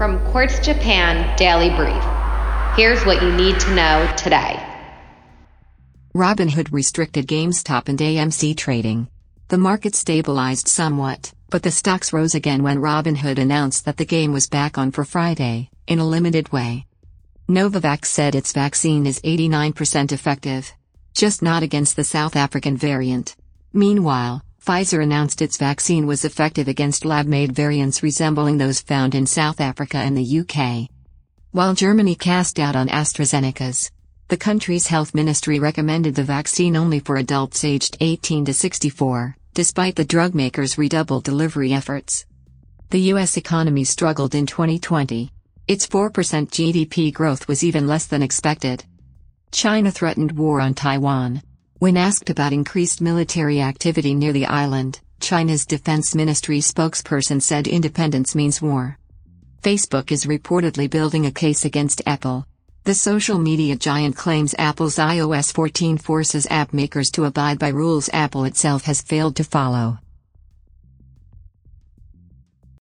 From Quartz Japan Daily Brief. Here's what you need to know today. Robinhood restricted GameStop and AMC trading. The market stabilized somewhat, but the stocks rose again when Robinhood announced that the game was back on for Friday, in a limited way. Novavax said its vaccine is 89% effective. Just not against the South African variant. Meanwhile, Pfizer announced its vaccine was effective against lab-made variants resembling those found in South Africa and the UK. While Germany cast doubt on AstraZeneca's, the country's health ministry recommended the vaccine only for adults aged 18 to 64, despite the drug maker's redoubled delivery efforts. The U.S. economy struggled in 2020. Its 4% GDP growth was even less than expected. China threatened war on Taiwan. When asked about increased military activity near the island, China's defense ministry spokesperson said independence means war. Facebook is reportedly building a case against Apple. The social media giant claims Apple's iOS 14 forces app makers to abide by rules Apple itself has failed to follow.